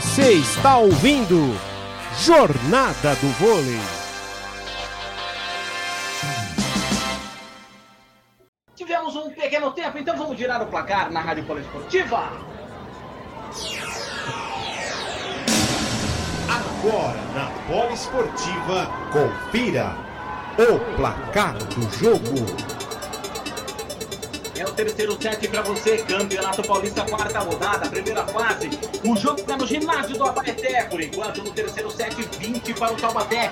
Você está ouvindo Jornada do Vôlei. Tivemos um pequeno tempo, então vamos girar o placar na Rádio Poliesportiva. Agora na Poliesportiva, confira o placar do jogo. É o terceiro set para você, Campeonato Paulista, quarta rodada, primeira fase. O jogo está no ginásio do Abaeté, por enquanto no terceiro set, 20 para o Taubaté.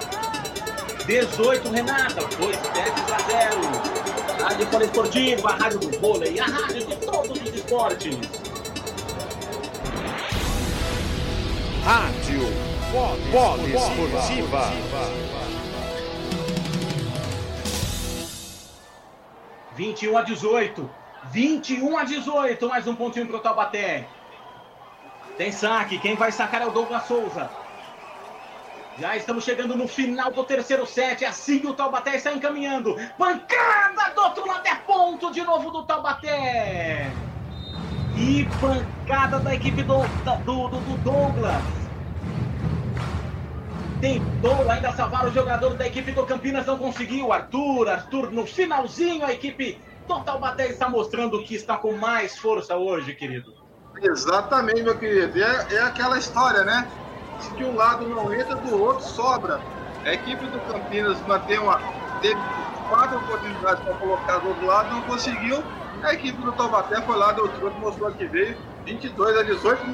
18, Renata, 2 sets a 0. Rádio Poliesportiva, a rádio do vôlei, a rádio de todos os esportes. Rádio Poliesportiva. 21 a 18. 21 a 18. Mais um pontinho para o Taubaté. Tem saque. Quem vai sacar é o Douglas Souza. Já estamos chegando no final do terceiro set. Assim o Taubaté está encaminhando. Pancada do outro lado é ponto de novo do Taubaté. E pancada da equipe do, do, do, do Douglas. Tentou ainda salvar o jogador da equipe do Campinas, não conseguiu. Arthur, Arthur no finalzinho, a equipe do Taubaté está mostrando que está com mais força hoje, querido. Exatamente, meu querido. É, é aquela história, né? Se de um lado não entra, do outro sobra. A equipe do Campinas mantém uma, teve quatro oportunidades para colocar do outro lado, não conseguiu. A equipe do Taubaté foi lá, deu truque, mostrou que veio 22 a 18.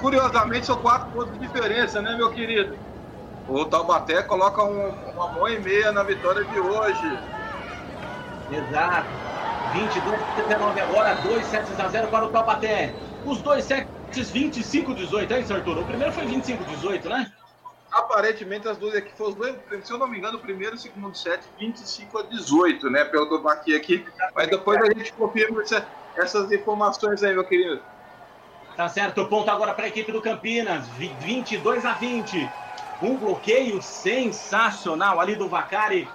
Curiosamente, são quatro pontos de diferença, né, meu querido? O Taubaté coloca um, uma mão e meia na vitória de hoje. Exato. 22 19 agora, 2 sets a 0 para o Taubaté. Os dois sets 25-18, é isso, Arthur? O primeiro foi 25-18, né? Aparentemente as duas aqui foram dois, se eu não me engano, o primeiro e o segundo set 25 a 18, né? Pelo que eu aqui aqui. Mas depois a gente confirma essa, essas informações aí, meu querido. Tá certo, ponto agora para a equipe do Campinas, 22 a 20. Um bloqueio sensacional ali do Vacari.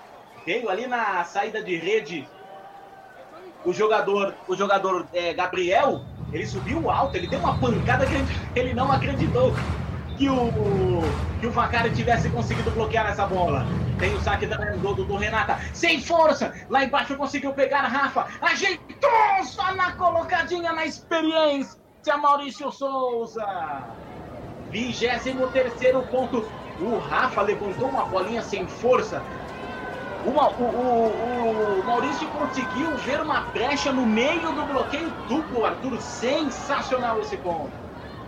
Veio ali na saída de rede. O jogador, o jogador é, Gabriel, ele subiu alto, ele deu uma pancada que ele não acreditou que o, que o Vacari tivesse conseguido bloquear essa bola. Tem o saque do, do, do Renata, sem força. Lá embaixo conseguiu pegar a Rafa. Ajeitou só na colocadinha, na experiência. Maurício Souza. 23 ponto o Rafa levantou uma bolinha sem força. Uma, o, o, Maurício conseguiu ver uma brecha no meio do bloqueio duplo, Arthur. Sensacional esse ponto.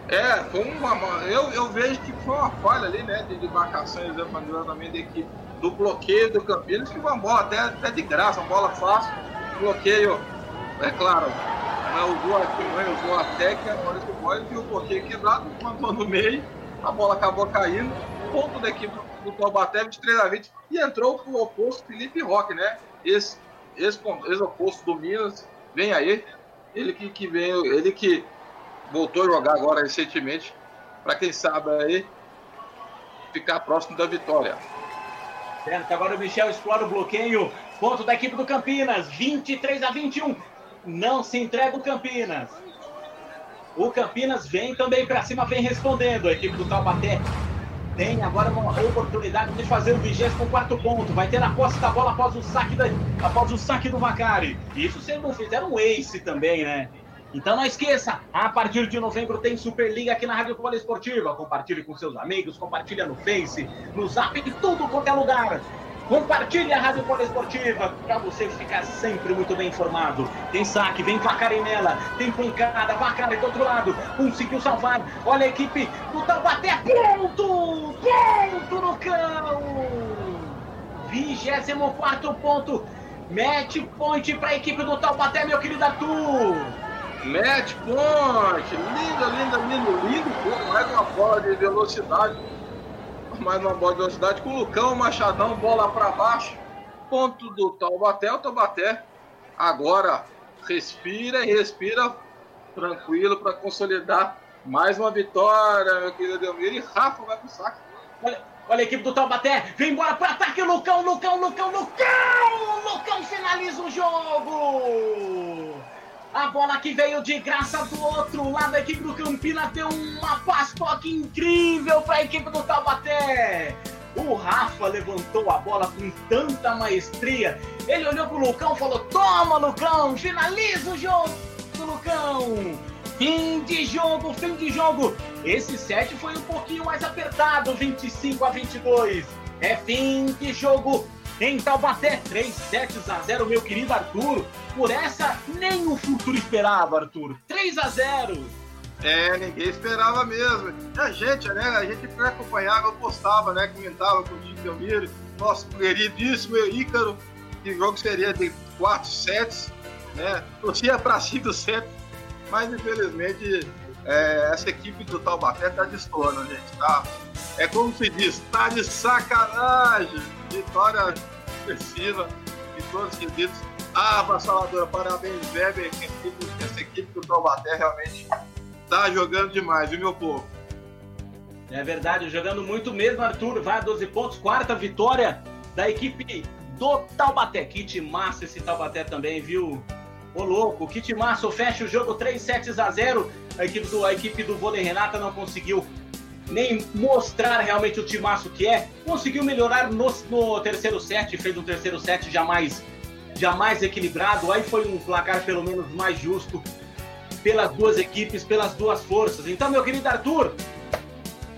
É, foi uma. Eu, eu vejo que foi uma falha ali, né? De, de marcações exatamente da equipe do bloqueio do Campinas, que foi uma bola até, até de graça, uma bola fácil. Bloqueio, é claro, né, usou, a, usou a técnica, Maurício Mois, e o bloqueio quebrado, mandou no meio, a bola acabou caindo ponto da equipe do Taubaté, 23 a 20, e entrou o oposto Felipe Roque, né? Esse, esse, esse oposto do Minas, vem aí, ele que, que veio, ele que voltou a jogar agora recentemente, para quem sabe aí ficar próximo da vitória. Certo, agora o Michel explora o bloqueio, ponto da equipe do Campinas, 23 a 21. Não se entrega o Campinas. O Campinas vem também para cima, vem respondendo. A equipe do Taubaté tem agora uma oportunidade de fazer o 24 ponto. Vai ter a posse da bola após o saque, da, após o saque do Macari. Isso se não fizer um ace também, né? Então não esqueça, a partir de novembro tem Superliga aqui na Rádio Esportiva. Compartilhe com seus amigos, compartilha no Face, no Zap, em tudo quanto é lugar. Compartilhe a Rádio Poliesportiva para você ficar sempre muito bem informado. Tem saque, vem Vacarinela, tem pancada, Vacari do outro lado, conseguiu salvar. Olha a equipe do Taubaté, ponto! Ponto no cão! 24 ponto, match point para a equipe do Taubaté, meu querido Arthur. Match point, lindo, lindo, lindo, lindo, mais uma bola de velocidade mais uma bola de velocidade com o Lucão, Machadão, bola para baixo. Ponto do Taubaté. O Taubaté agora respira e respira tranquilo para consolidar mais uma vitória, meu querido Delmiro. E Rafa vai pro saco. Olha, olha a equipe do Taubaté. Vem embora para ataque. Lucão, Lucão, Lucão, Lucão. Lucão finaliza o jogo. A bola que veio de graça do outro lado, a equipe do Campinas deu uma pastoque incrível para a equipe do Taubaté. O Rafa levantou a bola com tanta maestria. Ele olhou pro Lucão e falou: Toma, Lucão, finaliza o jogo, Lucão. Fim de jogo, fim de jogo. Esse set foi um pouquinho mais apertado, 25 a 22. É fim de jogo em Taubaté, 3 sets a 0, meu querido Arthur. Por essa, nem o futuro esperava, Arthur. 3 a 0. É, ninguém esperava mesmo. A gente, né? A gente acompanhava, postava, né? Comentava com o Chico Delmiro, nosso queridíssimo Ícaro, que jogo seria de 4 sets, né? Torcia para 5 sets, mas infelizmente é, essa equipe do Taubaté tá destoando, gente, tá? É como se diz, tá de sacanagem. Vitória expressiva em todos os quesitos. Ah, avassaladora, parabéns, Weber, essa equipe do Taubaté realmente tá jogando demais, viu, meu povo? É verdade, jogando muito mesmo, Arthur. Vai a 12 pontos, quarta vitória da equipe do Taubaté. Kit massa esse Taubaté também, viu? Ô louco, Kit massa, fecha o jogo 3 sets a 0. A equipe do, a equipe do vôlei Renata não conseguiu nem mostrar realmente o timaço que é. Conseguiu melhorar no, no terceiro set, fez um terceiro set jamais, jamais equilibrado. Aí foi um placar pelo menos mais justo pelas duas equipes, pelas duas forças. Então, meu querido Arthur,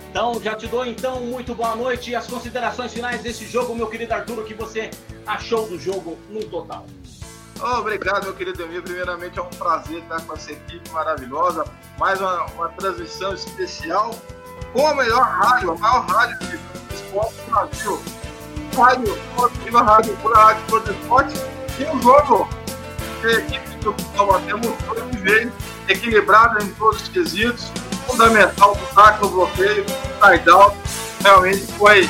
então já te dou então muito boa noite e as considerações finais desse jogo, meu querido Arthur, o que você achou do jogo no total. Oh, obrigado, meu querido amigo. Primeiramente é um prazer estar com essa equipe maravilhosa. Mais uma, uma transmissão especial com a melhor rádio, a maior rádio de esporte do Brasil. Rádio, a rádio, pura rádio, todo esporte. E o jogo que a equipe do Taubaté mostrou que veio equilibrada em todos os quesitos, fundamental do taco no bloqueio, tie-down, realmente foi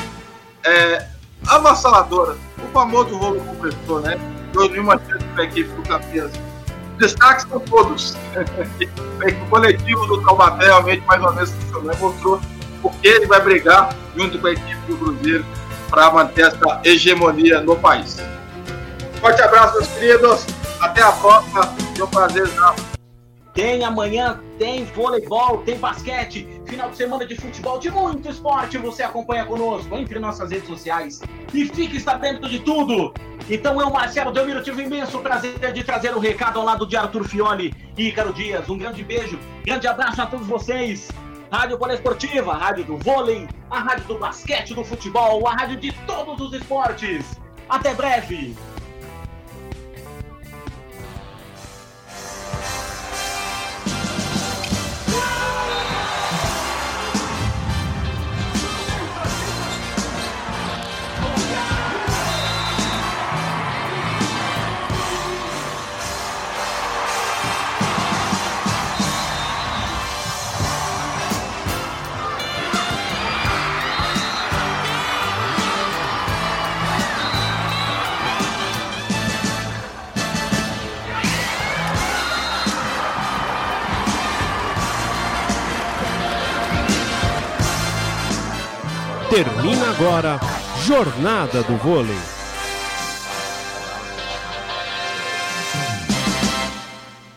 é, avassaladora. O famoso rolo compressor, né? Deu nenhuma chance para a equipe do Campinas. Destaques são todos. o coletivo do Taubaté realmente mais uma vez funcionou, mostrou porque ele vai brigar junto com a equipe do Cruzeiro para manter essa hegemonia no país. Forte abraço, meus queridos. Até a próxima. Foi um prazer estar. Tem amanhã, tem voleibol, tem basquete, final de semana de futebol, de muito esporte. Você acompanha conosco entre nossas redes sociais e fique sabendo de tudo. Então eu, Marcelo Delmiro, tive o imenso prazer de trazer o um recado ao lado de Arthur Fioli e Ícaro Dias. Um grande beijo, grande abraço a todos vocês. Rádio Poliesportiva, rádio do vôlei, a rádio do basquete, do futebol, a rádio de todos os esportes. Até breve! Termina agora Jornada do Vôlei.